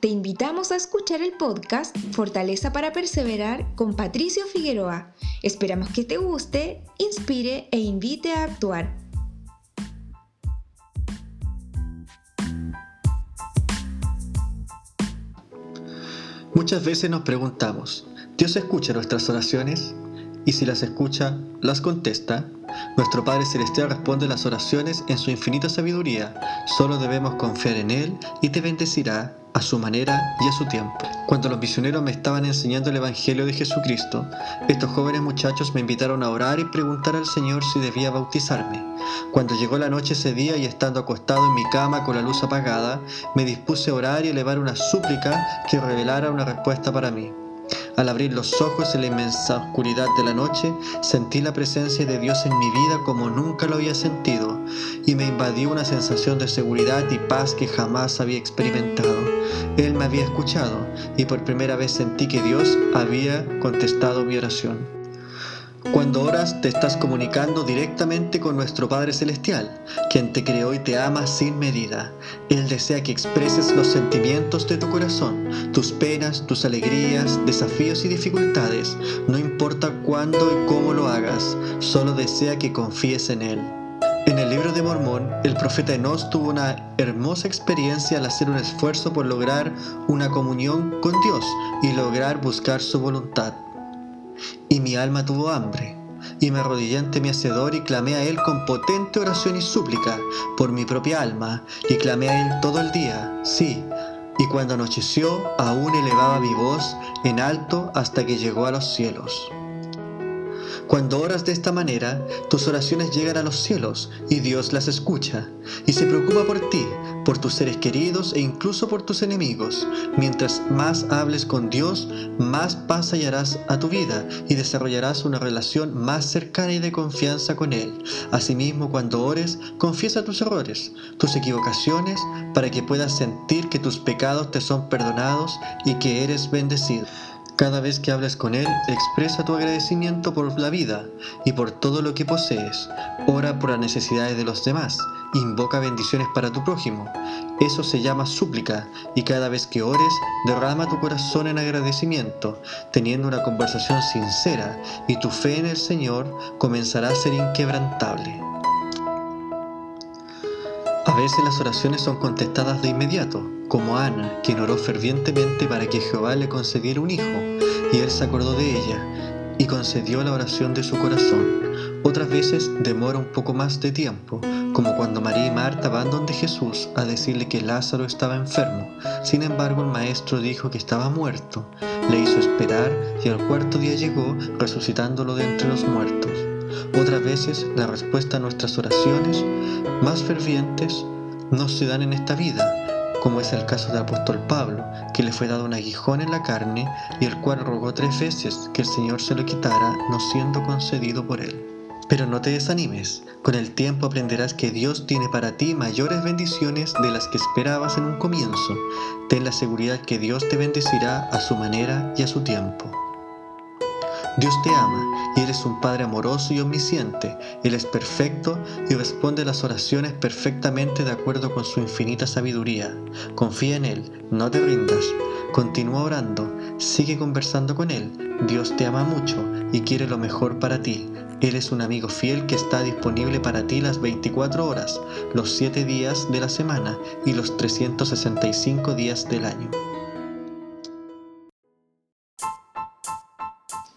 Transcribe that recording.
Te invitamos a escuchar el podcast Fortaleza para Perseverar con Patricio Figueroa. Esperamos que te guste, inspire e invite a actuar. Muchas veces nos preguntamos, ¿Dios escucha nuestras oraciones? Y si las escucha, ¿las contesta? Nuestro Padre Celestial responde las oraciones en su infinita sabiduría. Solo debemos confiar en Él y te bendecirá a su manera y a su tiempo. Cuando los misioneros me estaban enseñando el Evangelio de Jesucristo, estos jóvenes muchachos me invitaron a orar y preguntar al Señor si debía bautizarme. Cuando llegó la noche ese día y estando acostado en mi cama con la luz apagada, me dispuse a orar y elevar una súplica que revelara una respuesta para mí. Al abrir los ojos en la inmensa oscuridad de la noche, sentí la presencia de Dios en mi vida como nunca lo había sentido, y me invadió una sensación de seguridad y paz que jamás había experimentado. Él me había escuchado, y por primera vez sentí que Dios había contestado mi oración. Cuando oras te estás comunicando directamente con nuestro Padre Celestial, quien te creó y te ama sin medida. Él desea que expreses los sentimientos de tu corazón, tus penas, tus alegrías, desafíos y dificultades. No importa cuándo y cómo lo hagas, solo desea que confíes en Él. En el libro de Mormón, el profeta Enos tuvo una hermosa experiencia al hacer un esfuerzo por lograr una comunión con Dios y lograr buscar su voluntad. Y mi alma tuvo hambre, y me arrodillé ante mi hacedor y clamé a él con potente oración y súplica por mi propia alma, y clamé a él todo el día, sí, y cuando anocheció aún elevaba mi voz en alto hasta que llegó a los cielos. Cuando oras de esta manera, tus oraciones llegan a los cielos y Dios las escucha y se preocupa por ti, por tus seres queridos e incluso por tus enemigos. Mientras más hables con Dios, más paz hallarás a tu vida y desarrollarás una relación más cercana y de confianza con Él. Asimismo, cuando ores, confiesa tus errores, tus equivocaciones, para que puedas sentir que tus pecados te son perdonados y que eres bendecido. Cada vez que hables con Él, expresa tu agradecimiento por la vida y por todo lo que posees. Ora por las necesidades de los demás. Invoca bendiciones para tu prójimo. Eso se llama súplica y cada vez que ores, derrama tu corazón en agradecimiento, teniendo una conversación sincera y tu fe en el Señor comenzará a ser inquebrantable. A veces las oraciones son contestadas de inmediato, como Ana, quien oró fervientemente para que Jehová le concediera un hijo, y él se acordó de ella y concedió la oración de su corazón. Otras veces demora un poco más de tiempo, como cuando María y Marta van donde Jesús a decirle que Lázaro estaba enfermo. Sin embargo, el maestro dijo que estaba muerto. Le hizo esperar y al cuarto día llegó resucitándolo de entre los muertos. Otras veces la respuesta a nuestras oraciones más fervientes no se dan en esta vida, como es el caso del apóstol Pablo, que le fue dado un aguijón en la carne y el cual rogó tres veces que el Señor se lo quitara, no siendo concedido por él. Pero no te desanimes, con el tiempo aprenderás que Dios tiene para ti mayores bendiciones de las que esperabas en un comienzo. Ten la seguridad que Dios te bendecirá a su manera y a su tiempo. Dios te ama y Él es un Padre amoroso y omnisciente. Él es perfecto y responde las oraciones perfectamente de acuerdo con su infinita sabiduría. Confía en Él, no te rindas. Continúa orando, sigue conversando con Él. Dios te ama mucho y quiere lo mejor para ti. Él es un amigo fiel que está disponible para ti las 24 horas, los 7 días de la semana y los 365 días del año.